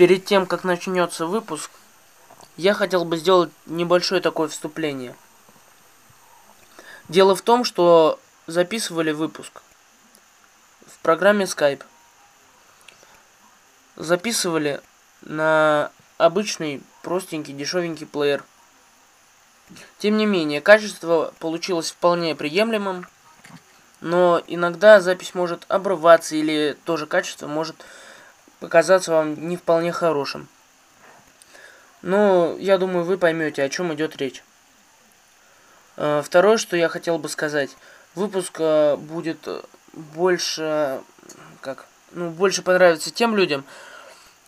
Перед тем, как начнется выпуск, я хотел бы сделать небольшое такое вступление. Дело в том, что записывали выпуск в программе Skype. Записывали на обычный, простенький, дешевенький плеер. Тем не менее, качество получилось вполне приемлемым, но иногда запись может обрываться или тоже качество может показаться вам не вполне хорошим. Но я думаю, вы поймете, о чем идет речь. Э, второе, что я хотел бы сказать. Выпуск э, будет больше, как, ну, больше понравится тем людям,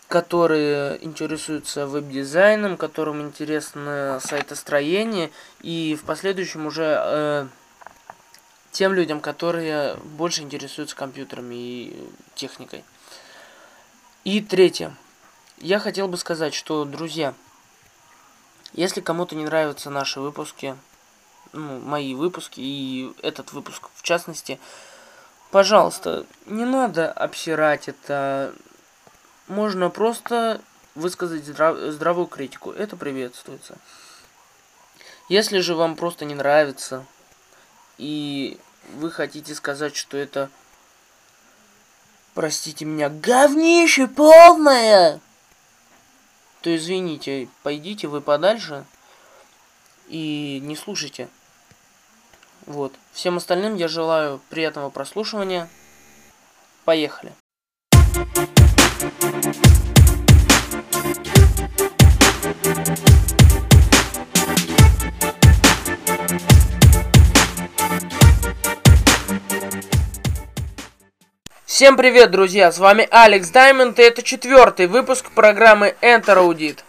которые интересуются веб-дизайном, которым интересно сайтостроение, и в последующем уже э, тем людям, которые больше интересуются компьютерами и техникой. И третье. Я хотел бы сказать, что, друзья, если кому-то не нравятся наши выпуски, ну, мои выпуски и этот выпуск в частности, пожалуйста, не надо обсирать это. Можно просто высказать здрав здравую критику. Это приветствуется. Если же вам просто не нравится, и вы хотите сказать, что это простите меня, говнище полное, то извините, пойдите вы подальше и не слушайте. Вот. Всем остальным я желаю приятного прослушивания. Поехали. Всем привет, друзья! С вами Алекс Даймонд, и это четвертый выпуск программы Enter Audit.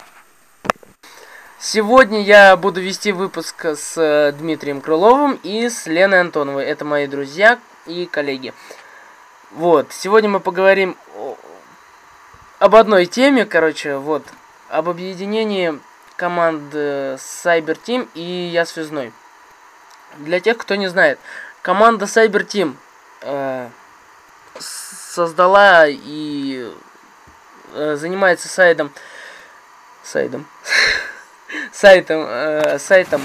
Сегодня я буду вести выпуск с э, Дмитрием Крыловым и с Леной Антоновой. Это мои друзья и коллеги. Вот, сегодня мы поговорим об одной теме, короче, вот, об объединении команд Cyber Team и Я Связной. Для тех, кто не знает, команда Cyber Team э, создала и э, занимается сайтом сайтом сайтом э, сайтом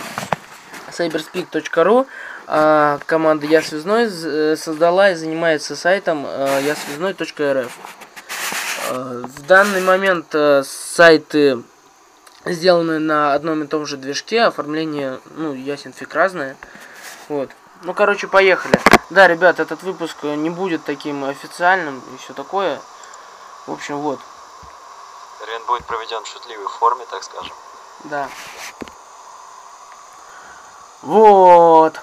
cyberspeak.ru а команда Я Связной э, создала и занимается сайтом э, ясвязной.рф. Э, в данный момент э, сайты сделаны на одном и том же движке, оформление, ну, ясен фиг разное. Вот. Ну, короче, поехали. Да, ребят, этот выпуск не будет таким официальным и все такое. В общем, вот. Рен будет проведен в шутливой форме, так скажем. Да. Вот.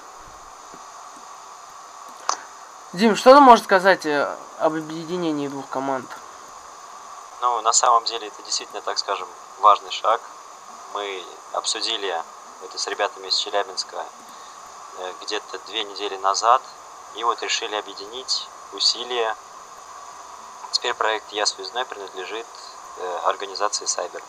Дим, что ты можешь сказать э, об объединении двух команд? Ну, на самом деле, это действительно, так скажем, важный шаг. Мы обсудили это с ребятами из Челябинска Э, где-то две недели назад. И вот решили объединить усилия. Теперь проект «Я связной» принадлежит э, организации Cyber.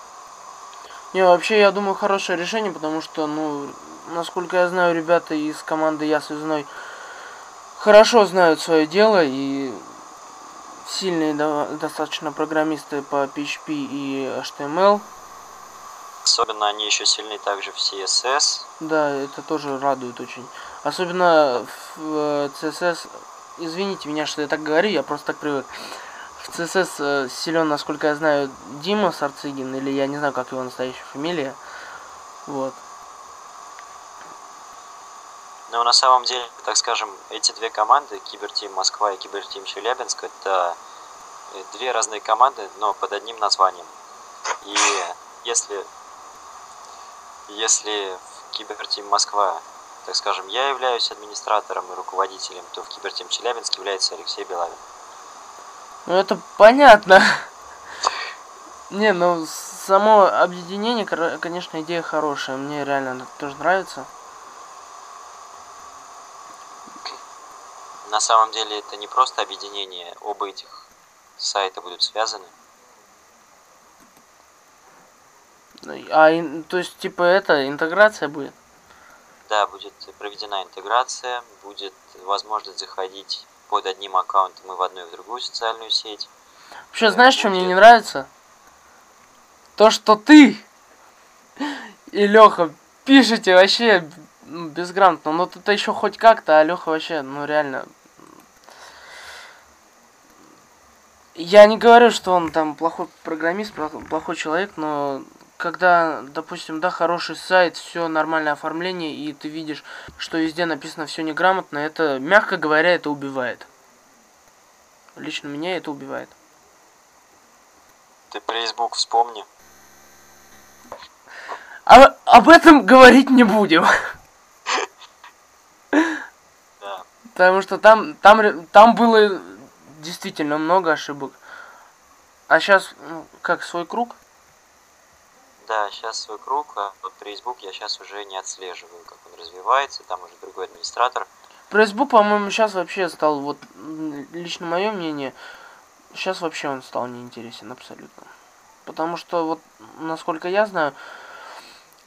Не, вообще, я думаю, хорошее решение, потому что, ну, насколько я знаю, ребята из команды «Я связной» хорошо знают свое дело и сильные достаточно программисты по PHP и HTML. Особенно они еще сильны также в CSS. Да, это тоже радует очень. Особенно в CSS, э, извините меня, что я так говорю, я просто так привык. В CSS э, силен, насколько я знаю, Дима Сарцигин, или я не знаю, как его настоящая фамилия. Вот. Ну, на самом деле, так скажем, эти две команды, Кибертим Москва и Кибертим Челябинск, это э, две разные команды, но под одним названием. И если если в Кибертим Москва, так скажем, я являюсь администратором и руководителем, то в Кибертим Челябинск является Алексей Белавин. Ну это понятно. Не, ну само объединение, конечно, идея хорошая. Мне реально тоже нравится. На самом деле это не просто объединение, оба этих сайта будут связаны. А, то есть, типа, это, интеграция будет? Да, будет проведена интеграция, будет возможность заходить под одним аккаунтом и в одну и в другую социальную сеть. Вообще, знаешь, будет... что мне не нравится? то, что ты и Леха пишете вообще ну, безграмотно. Но тут еще хоть как-то, а Леха вообще, ну реально. Я не говорю, что он там плохой программист, плохой человек, но когда, допустим, да, хороший сайт, все нормальное оформление, и ты видишь, что везде написано все неграмотно, это, мягко говоря, это убивает. Лично меня это убивает. Ты Facebook вспомни. А, об этом говорить не будем. Потому что там, там, там было действительно много ошибок. А сейчас, ну, как, свой круг? Да, сейчас свой круг, а вот Facebook я сейчас уже не отслеживаю, как он развивается, там уже другой администратор. Facebook, по-моему, сейчас вообще стал, вот, лично мое мнение, сейчас вообще он стал неинтересен абсолютно. Потому что, вот, насколько я знаю,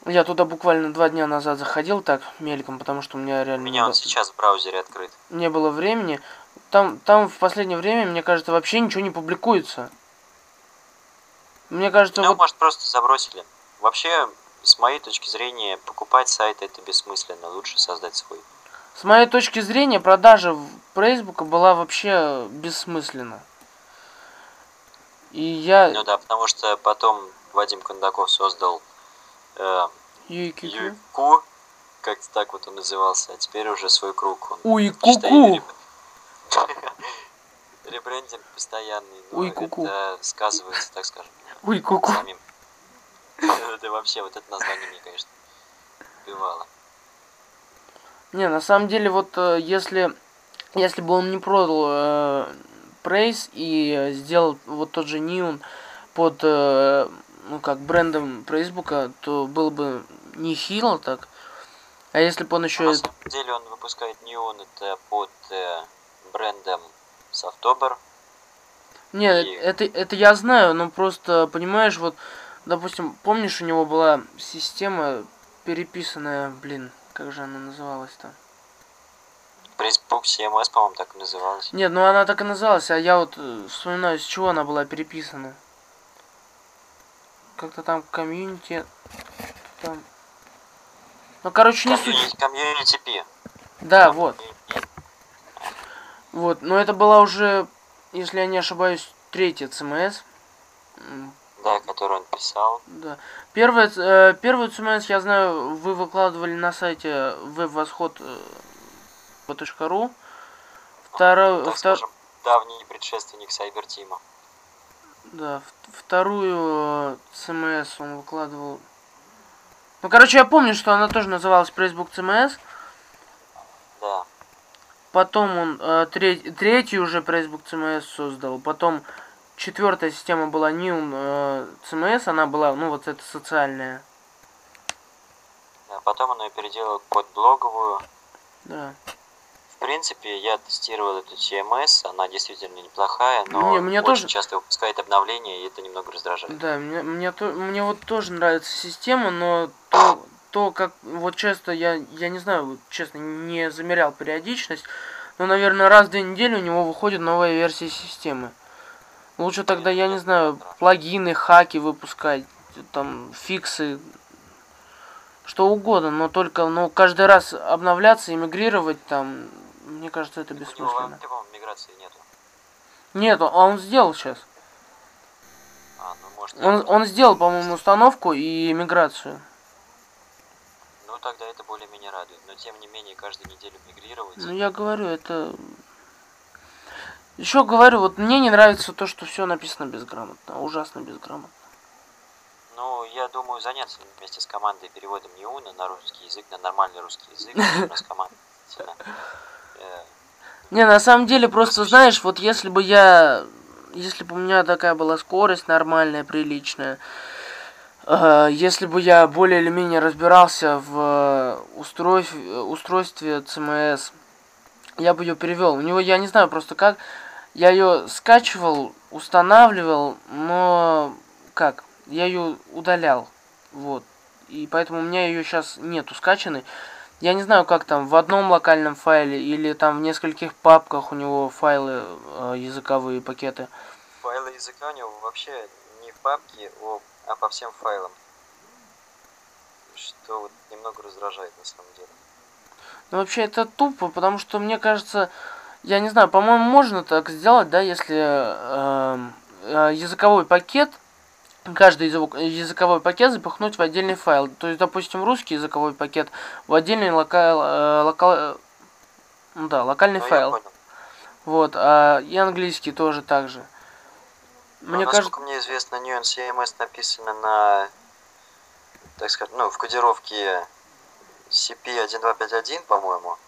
я туда буквально два дня назад заходил так, мельком, потому что у меня реально... У меня он сейчас в браузере открыт. Не было времени. Там, там в последнее время, мне кажется, вообще ничего не публикуется. Мне кажется, ну, вот... может, просто забросили. Вообще, с моей точки зрения, покупать сайт это бессмысленно. Лучше создать свой. С моей точки зрения, продажа Фейсбука была вообще бессмысленна. И я... Ну да, потому что потом Вадим Кондаков создал э, Юйку, Юйку, как-то так вот он назывался, а теперь уже свой круг. Он, Уй-ку-ку! Ребрендинг постоянный, но Уй, ку-ку. это сказывается, так скажем, Уй, ку-ку. самим. Это вообще, вот это название мне, конечно, убивало. Не, на самом деле, вот э, если, если бы он не продал э, Прейс и сделал вот тот же Neon под, э, ну как, брендом Фейсбука, то было бы не хило так. А если бы он еще... На самом деле он выпускает Neon это под э, брендом Softober. Нет, И- это, это я знаю, но просто, понимаешь, вот, допустим, помнишь, у него была система переписанная, блин, как же она называлась-то? Facebook CMS, по-моему, так и называлась. Нет, ну она так и называлась, а я вот э, вспоминаю, с чего она была переписана. Как-то там community, там... Ну, короче, не суть. Комьюнити, community P. Да, вот. Вот, но это была уже, если я не ошибаюсь, третья CMS. М, Да, который он писал. Да. Первая, э, первую CMS, я знаю, вы выкладывали на сайте webвосход.ру. Вторую, так втор- скажем, давний предшественник Сайбертима. да, вторую ЦМС он выкладывал. Ну, короче, я помню, что она тоже называлась Facebook CMS. Да. Потом он э, треть- третью уже Facebook CMS создал. Потом четвертая система была New э, CMS. Она была, ну, вот эта социальная. да. Потом он ее переделал под блоговую. Да. В принципе, я тестировал эту CMS, она действительно неплохая, но Не, мне очень тоже- часто выпускает обновления, и это немного раздражает. Да, мне, мне, то- мне вот тоже нравится система, но то, то как вот часто я, я не знаю, вот честно, не замерял периодичность, но, наверное, раз в две недели у него выходит новая версия системы. Лучше тогда, я не знаю, плагины, хаки выпускать, там, фиксы, что угодно, но только, ну, каждый раз обновляться и мигрировать там, мне кажется, это бессмысленно. по-моему, миграции нету. Нет, а он сделал сейчас. А, ну может... Он, он сделал, по-моему, установку и миграцию. Ну тогда это более-менее радует. Но тем не менее, каждую неделю мигрировать. Ну, я говорю, это... Еще говорю, вот мне не нравится то, что все написано безграмотно. Ужасно безграмотно. Ну, я думаю, заняться вместе с командой переводом Неуна на русский язык, на нормальный русский язык. Команда действительно, э, Не, на самом деле, просто знаешь, вот если бы я... Если бы у меня такая была скорость нормальная, приличная, если бы я более или менее разбирался в устройств, устройстве CMS, я бы ее перевел. У него, я не знаю просто как, я ее скачивал, устанавливал, но как, я ее удалял, вот. И поэтому у меня ее сейчас нету скачанной. Я не знаю, как там, в одном локальном файле или там в нескольких папках у него файлы э, языковые пакеты. файлы языка у него вообще не в папки о, а по всем файлам. Что вот немного раздражает на самом деле. Ну, вообще, это тупо, потому что, мне кажется, я не знаю, по-моему, можно так сделать, да, если э, э, языковой пакет, каждый язык, языковой пакет запихнуть в отдельный файл. То есть, допустим, русский языковой пакет в отдельный локал, э, локал, ну да, локальный Ну, я файл. Вот, а и английский тоже так же. Но, Мне насколько кажется, мне известно, Neon CMS написано на, так сказать, ну, в кодировке CP1251, по-моему.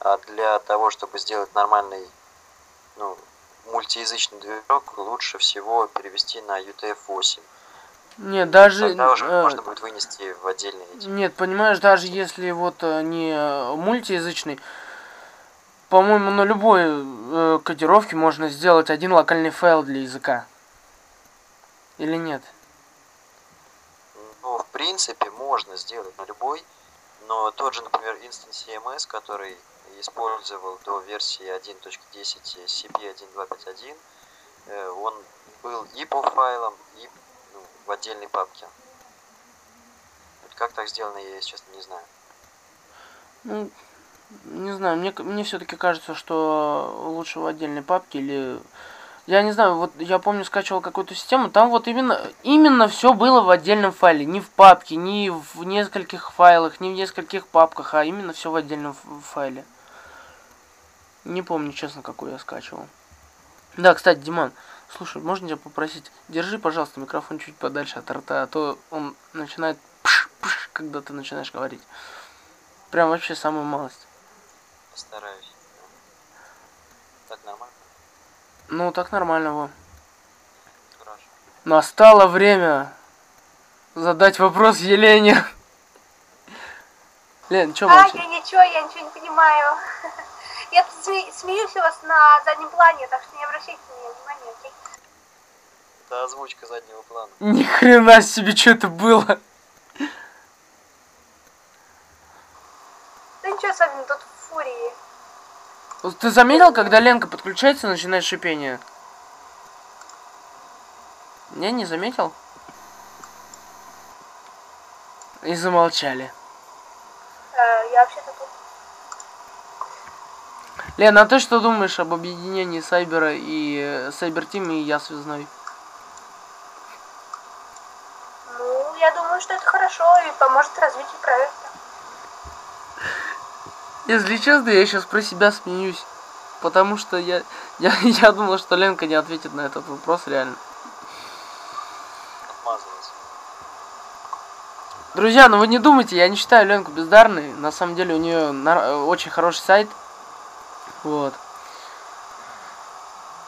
А для того, чтобы сделать нормальный, ну, мультиязычный движок, лучше всего перевести на UTF-8. нет, даже... Тогда уже э, можно будет вынести в отдельный эти. Нет, понимаешь, даже если вот э, не э, мультиязычный, по-моему, на любой э, кодировке можно сделать один локальный файл для языка. Или нет? Ну, в принципе, можно сделать на любой, но тот же, например, Instance CMS, который использовал до версии 1.10 CP1251, э, он был и по файлам, и ну, в отдельной папке. Вот как так сделано, я, если честно, не знаю. Ну, не знаю, мне, мне все-таки кажется, что лучше в отдельной папке или... Я не знаю, вот я помню, скачивал какую-то систему, там вот именно, именно все было в отдельном файле, не в папке, не в нескольких файлах, не в нескольких папках, а именно все в отдельном файле. Не помню, честно, какой я скачивал. Да, кстати, Диман, слушай, можно тебя попросить, держи, пожалуйста, микрофон чуть подальше от рта, а то он начинает пш-пш, когда ты начинаешь говорить. Прям вообще самую малость. Постараюсь. Так нормально? Ну, так нормально, во. Хорошо. Настало время задать вопрос Елене. Лен, чё А, я ничего, я ничего не понимаю. Я тут сме- смеюсь у вас на заднем плане, так что не обращайте на меня внимания, окей? Это озвучка заднего плана. Ни хрена себе, что это было? Да ничего особенного, тут. Вот Ты заметил, когда Ленка подключается, начинает шипение? Не, не заметил? И замолчали. Э, я вообще-то тут. Лен, а ты что думаешь об объединении Сайбера и э, Сайбер Тим и Я Связной? Ну, я думаю, что это хорошо и поможет развитию проекта. Если честно, я сейчас про себя смеюсь. Потому что я, я, я думал, что Ленка не ответит на этот вопрос реально. Друзья, ну вы не думайте, я не считаю Ленку бездарной. На самом деле у нее очень хороший сайт. Вот.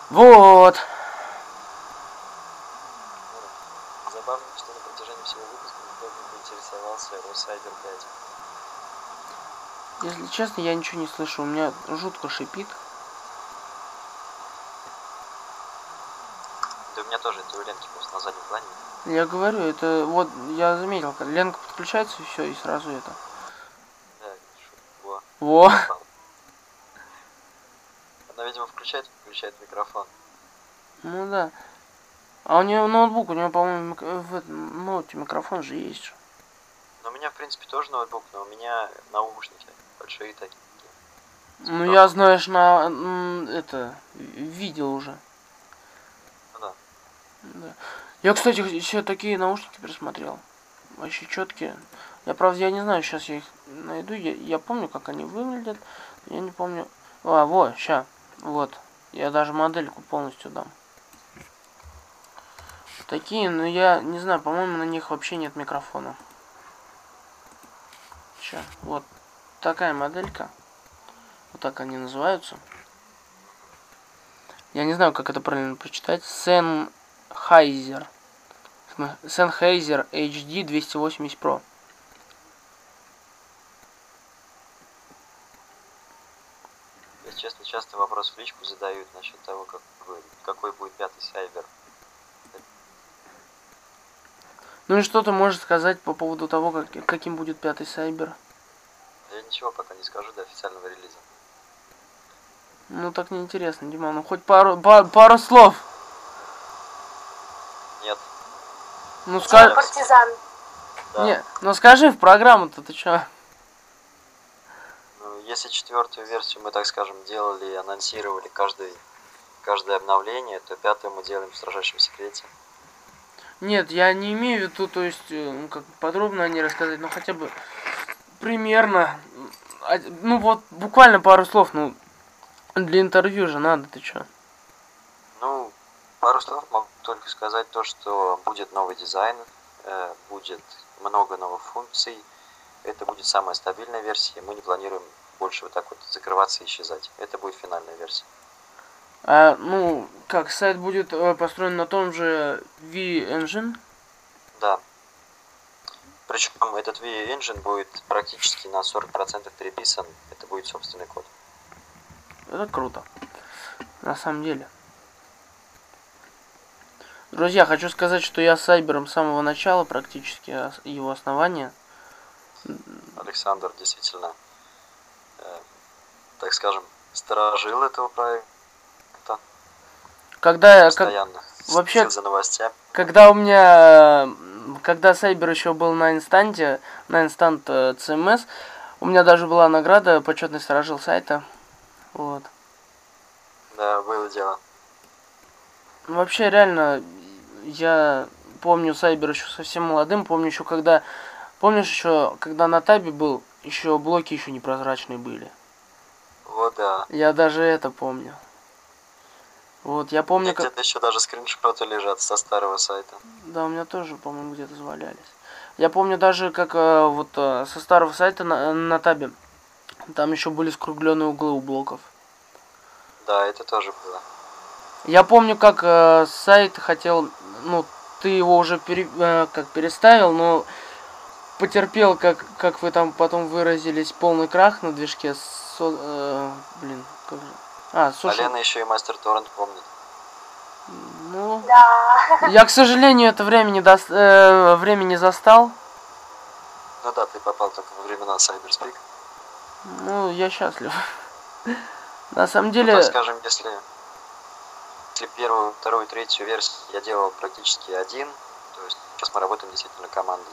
Вот. Забавно, что на протяжении всего выпуска никто не поинтересовался Cyber 5. Если честно, я ничего не слышу. У меня жутко шипит. Да у меня тоже это у Ленки просто на заднем плане. Я говорю, это вот я заметил, как Ленка подключается и все, и сразу это. Да, во. Во. Она, видимо, включает, включает микрофон. Ну да. А у нее ноутбук, у нее, по-моему, в этом ноуте микрофон же есть. Но у меня, в принципе, тоже ноутбук, но у меня наушники большие такие. Ну я, знаешь, на это видел уже. Ну да. Да. Я, кстати, еще такие наушники присмотрел. Вообще четкие. Я, правда, я не знаю, сейчас я их найду. Я, я помню, как они выглядят. Я не помню. А, вот, ща. Вот. Я даже модельку полностью дам. Такие, но я не знаю, по-моему, на них вообще нет микрофона. Ща, вот. Такая моделька. Вот так они называются. Я не знаю, как это правильно прочитать. Sennheiser. Sennheiser HD 280 Pro. Если честно, часто вопрос в личку задают насчет того, как вы- какой будет пятый сайбер. Ну и что ты можешь сказать по поводу того, как, каким будет пятый Сайбер? Ничего пока не скажу до официального релиза. Ну так неинтересно, Дима. Ну хоть пару, па- пару слов. Нет. Ну Типа скажи... партизан. Да. Не, ну скажи в программу-то ты чё? Ну, если четвертую версию мы, так скажем, делали и анонсировали каждый, каждое обновление, то пятую мы делаем в строжайшем секрете. Нет, я не имею в виду, то есть, э, ну, как подробно о ней рассказать, но хотя бы примерно, ну вот буквально пару слов, ну, для интервью же надо, ты чё? Ну, пару слов могу только сказать то, что будет новый дизайн, э, будет много новых функций. Это будет самая стабильная версия. Мы не планируем больше вот так вот закрываться и исчезать. Это будет финальная версия. А, ну, как, сайт будет э, построен на том же V-Engine? Да. Причем этот V-Engine будет практически на 40% переписан. Это будет собственный код. Это круто. На самом деле. Друзья, хочу сказать, что я с Сайбером с самого начала, практически а, его основания. Александр действительно, э, так скажем, сторожил этого проекта Когда, я- как, постоянно. вообще- следил за новостями. когда у меня, когда Сайбер еще был на инстанте, на инстант э, CMS, у меня даже была награда почетный сторожил сайта. Вот. Да, было дело. Ну, Вообще, реально, я помню Сайбер еще совсем молодым, помню еще когда, помнишь еще, когда на табе был, еще блоки еще непрозрачные были. Вот да. Я даже это помню. Вот, я помню, как... где-то еще даже скриншоты лежат со старого сайта. Да, у меня тоже, по-моему, где-то завалялись. Я помню даже, как э, вот э, со старого сайта на, на табе, там еще были скругленные углы у блоков. Да, это тоже было. Я помню, как э, сайт хотел, ну, ты его уже пере- э, как переставил, но потерпел, как, как вы там потом выразились, полный крах на движке. Со, э, блин, как же... А, слушай, Алена еще и мастер торрент помнит. ну, Да. я, к сожалению, это время не, дос- э, время не застал. Ну да, ты попал только во времена Cyberspeak. Ну, я счастлив. На самом Ну, деле, так скажем, если, если первую, вторую, третью версию я делал практически один, то есть сейчас мы работаем действительно командой.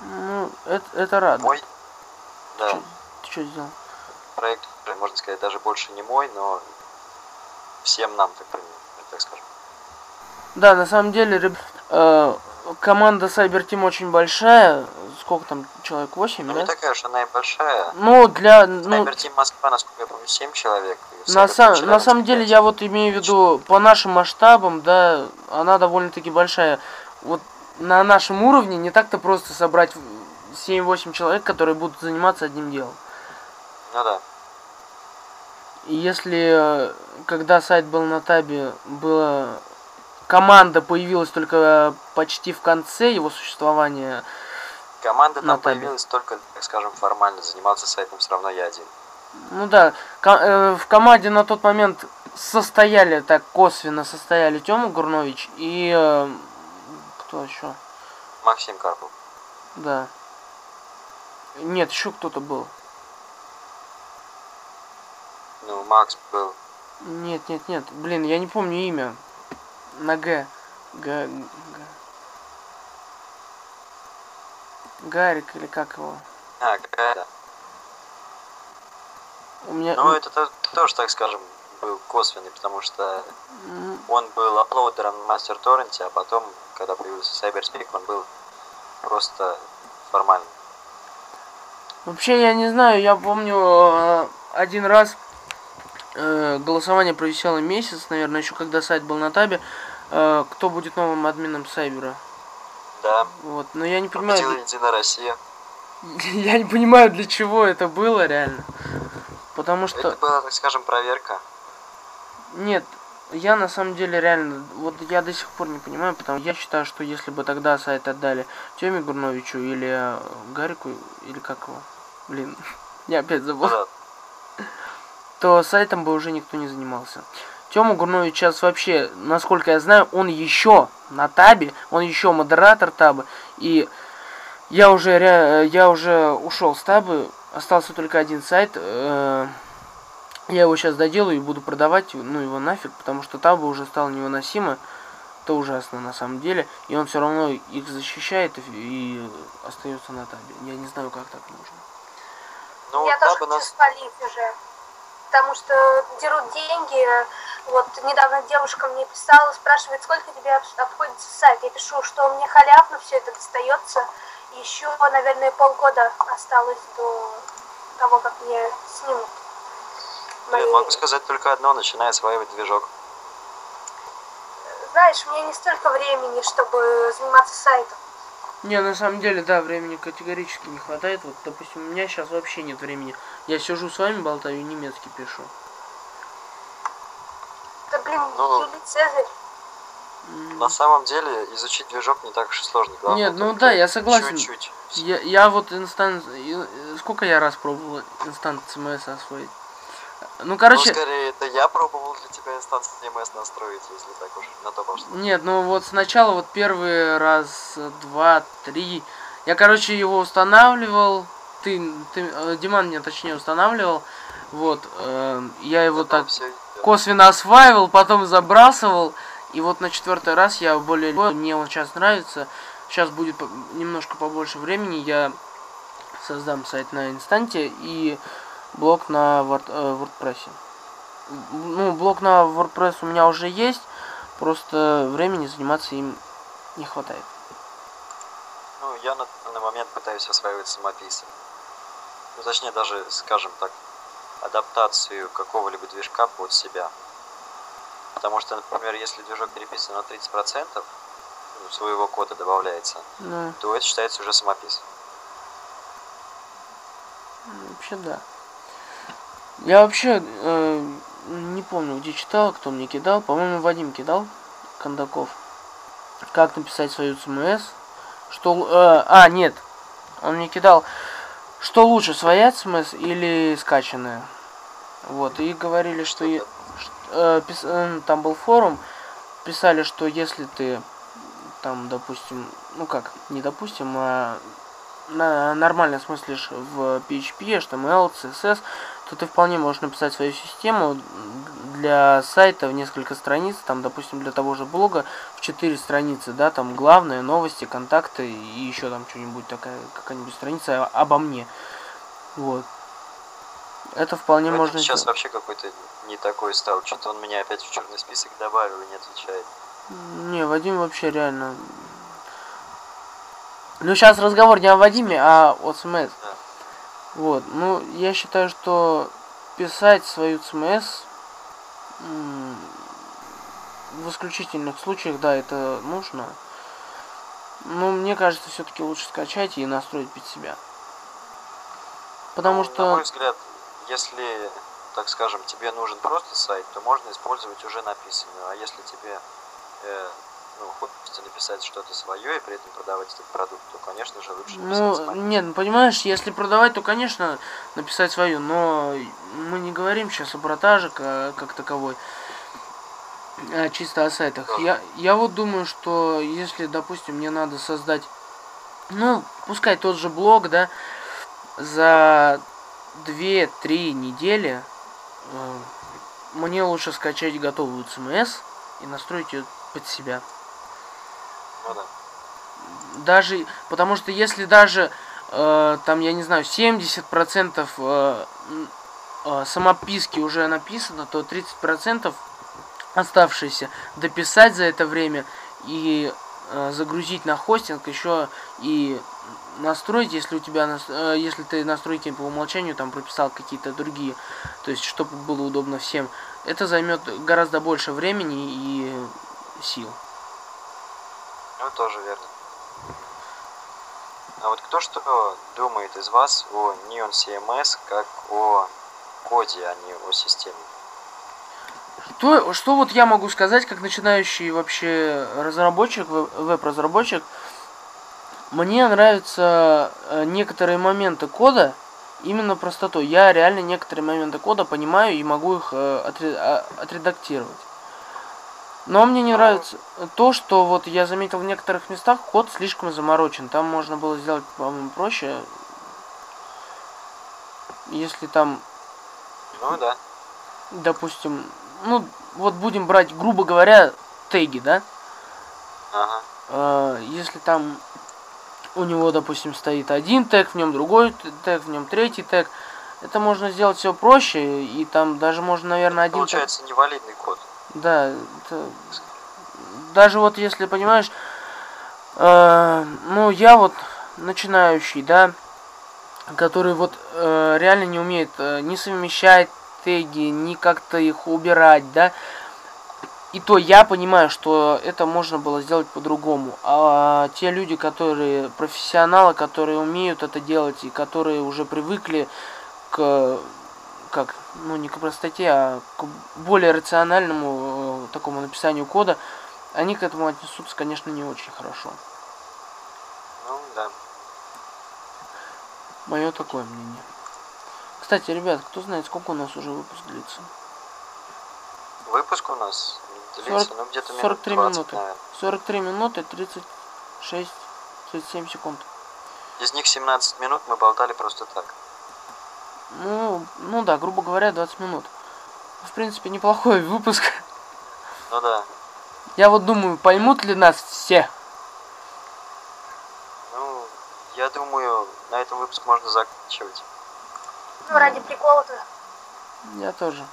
ну, это, это радует. Мой, да, Ты что сделал? Проект, можно сказать, даже больше не мой, но всем нам, так, так скажем. Да, на самом деле, э, команда Cyber Team очень большая. Сколько там человек? 8, Ну, да? не такая уж она и большая. Ну, для... Ну, Cyber Team Москва, насколько я помню, 7 человек. на, сам- на самом деле, я вот имею в виду, по нашим масштабам, да, она довольно-таки большая. Вот на нашем уровне не так-то просто собрать 7-8 человек, которые будут заниматься одним делом. Ну да. Если, э, когда сайт был на табе, была команда появилась только почти в конце его существования, Команда там табе. появилась только, так скажем, формально. Занимался сайтом все равно я один. ну да, э, в команде на тот момент состояли, так косвенно состояли Тёма Гурнович и э, кто еще? Максим Карпов. Да. Нет, еще кто-то был. Ну, Макс был. Нет, нет, нет. Блин, я не помню имя. На Г. Г. Г. Гарик или как его? А, какая У меня... Ну, это то- тоже, так скажем, был косвенный, потому что М, он был аплодером на Мастер Торренте, а потом, когда появился Cyberspeak, он был просто формальным. Вообще, я не знаю, я помню э, один раз э, голосование провисело месяц, наверное, еще когда сайт был на табе, э, кто будет новым админом Сайбера. Да, Вот, но я не понимаю, победила Единая Россия. я не понимаю, для чего это было реально. Потому что... Это была, так скажем, проверка. Нет, я на самом деле реально, вот я до сих пор не понимаю, потому я считаю, что если бы тогда сайт отдали Тёме Гурновичу или э, Гарику, или как его, блин, я опять забыл, Ну да, то сайтом бы уже никто не занимался. Тёма Гурнович сейчас вообще, насколько я знаю, он еще на табе, он еще модератор таба, и я уже, я уже ушел с табы, остался только один сайт, э, я его сейчас доделаю и буду продавать, ну его нафиг, потому что таба уже стала невыносима. Это ужасно на самом деле. И он все равно их защищает и, и остается на табе. Я не знаю, как так можно. Ну, Я тоже табы хочу нас... спалить уже. Потому что дерут деньги. Вот недавно девушка мне писала, спрашивает, сколько тебе об- обходится сайт. Я пишу, что мне халявно все это достается. Еще, наверное, полгода осталось до того, как мне снимут. Я мои- могу сказать только одно, начинай осваивать движок. Знаешь, у меня не столько времени, чтобы заниматься сайтом. Не, на самом деле, да, времени категорически не хватает. Вот, допустим, у меня сейчас вообще нет времени. Я сижу с вами болтаю и немецкий пишу. Да, блин, Ну. Юлий Цезарь. На самом деле изучить движок не так уж и сложно. Главное, Нет, ну да, я согласен. Чуть-чуть. Я, я вот инстанс... э, Сколько я раз пробовал Instant CMS освоить? Ну, короче... Ну, скорее, это я пробовал для тебя Instant CMS настроить, если так уж на то пошло. Нет, ну вот сначала вот первый раз, два, три. Я, короче, его устанавливал. Ты, ты э, Диман мне точнее устанавливал. Вот, э, я его Потом так косвенно осваивал, потом забрасывал. И вот на четвертый раз я более... Мне он сейчас нравится. Сейчас будет немножко побольше времени. Я создам сайт на инстанте и блог на Word- э, WordPress. Ну, блог на WordPress у меня уже есть. Просто времени заниматься им не хватает. Ну, я на данный момент пытаюсь осваивать самописы. Ну, точнее, даже, скажем так, адаптацию какого-либо движка под себя. Потому что, например, если движок переписан на 30%, ну, своего кода добавляется, Ну, то это считается уже самопис. вообще да. Я вообще э, не помню, где читал, кто мне кидал. По-моему, Вадим кидал, Кондаков. Как написать свою ЦМС. Что... э, а, нет. Он мне кидал, что лучше, своя ЦМС или скачанная. Вот, и говорили, что... э, пис- э, там был форум, писали, что если ты там, допустим, ну как, не допустим, а на нормально смыслишь в PHP, HTML, CSS, то ты вполне можешь написать свою систему для сайта в несколько страниц, там, допустим, для того же блога в 4 страницы, да, там главные, новости, контакты и еще там что-нибудь такая, какая-нибудь страница обо мне. Вот. Это вполне Вадим можно сейчас вообще какой-то не такой стал. Что-то он меня опять в черный список добавил и не отвечает. Не, Вадим вообще реально... Ну, сейчас разговор не о Вадиме, а о ЦМС. Да. Вот, ну, я считаю, что писать свою ЦМС м, в исключительных случаях, да, это нужно. Но мне кажется, все-таки лучше скачать и настроить под себя. Потому Ну, что... На мой взгляд, если, так скажем, тебе нужен просто сайт, то можно использовать уже написанную. А если тебе э, ну, хочется написать что-то свое и при этом продавать этот продукт, то, конечно же, лучше написать Ну, самому. нет, ну, понимаешь, если продавать, то, конечно, написать свою, но мы не говорим сейчас о продаже ка- как таковой, а чисто о сайтах. Я, я вот думаю, что если, допустим, мне надо создать, ну, пускай тот же блог, да, за 2-3 недели э, мне лучше скачать готовую CMS и настроить ее под себя. Да. даже потому что если даже э, там я не знаю 70 процентов э, м, э, самописки уже написано то 30 процентов оставшиеся дописать за это время и э, загрузить на хостинг еще и настроить если у тебя э, если ты настройки по умолчанию там прописал какие-то другие то есть чтобы было удобно всем это займет гораздо больше времени и сил Ну, тоже верно. А вот кто что думает из вас о Neon CMS как о коде, а не о системе? Что, что вот я могу сказать, как начинающий вообще разработчик, веб- веб-разработчик, мне нравятся э, некоторые моменты кода именно простотой. Я реально некоторые моменты кода понимаю и могу их э, а- отредактировать. Но мне не нравится то, что вот я заметил в некоторых местах код слишком заморочен. Там можно было сделать, по-моему, проще. Если там Ну да. допустим, ну, вот будем брать, грубо говоря, теги, да? Ага. Э, если там у него, допустим, стоит один тег, в нем другой тег, в нем третий тег, это можно сделать все проще, и там даже можно, наверное, один тег- Получается невалидный код. Да, это... даже вот если, понимаешь, э, ну, я вот начинающий, да, который вот э, реально не умеет э, не совмещать теги, ни как-то их убирать, да, и то я понимаю, что это можно было сделать по-другому. А те люди, которые профессионалы, которые умеют это делать и которые уже привыкли к как, ну не к простоте, а к более рациональному э, такому написанию кода, они к этому отнесутся, конечно, не очень хорошо. Ну, да. Мое такое мнение. Кстати, ребят, кто знает, сколько у нас уже выпуск длится? Выпуск у нас длится, 40 ну, где-то минут 43 20, минуты. наверное. 43 минуты 36 37 секунд. Из них 17 минут мы болтали просто так. Ну, ну да, грубо говоря, 20 минут. В принципе, неплохой выпуск. Ну да. Я вот думаю, поймут ли нас все. Ну, я думаю, на этом выпуск можно заканчивать. Ну, ради прикола-то. Я тоже.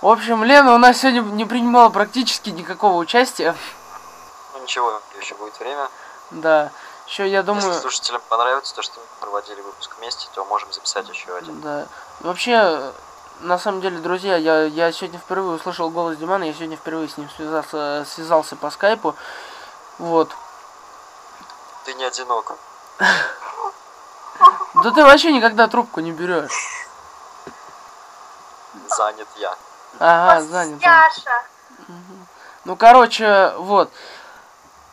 В общем, Лена у нас сегодня не принимала практически никакого участия. Ну ничего, еще будет время. Да. Еще я думаю... Если слушателям понравится то, что мы проводили выпуск вместе, то можем записать еще один. Да. Вообще, на самом деле, друзья, я, я сегодня впервые услышал голос Димана, я сегодня впервые с ним связался, связался по скайпу. Вот. Ты не одинок. Да ты вообще никогда трубку не берешь. Занят я. Ага, занят. Яша. Ну, короче, вот.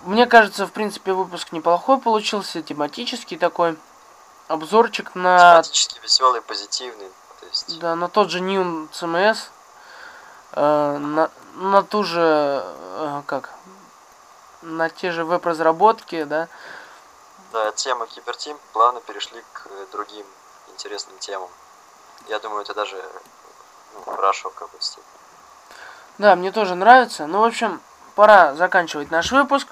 Мне кажется, в принципе, выпуск неплохой получился, тематический такой. Обзорчик на, Тематически веселый, позитивный. То есть, да, на тот же New CMS. э, на, на ту же, э, как, на те же веб-разработки, да. да, от темы Кибертим плавно перешли к э, другим интересным темам. Я думаю, это даже ну, хорошо в какой-то степени. Да, мне тоже нравится. Ну, в общем, пора заканчивать наш выпуск.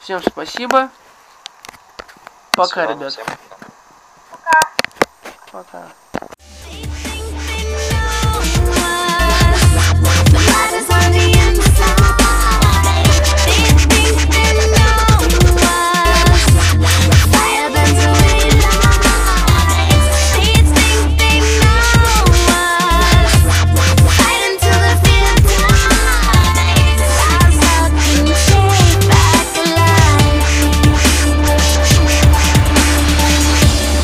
Всем спасибо. Пока, свидания ребят. всем. Пока.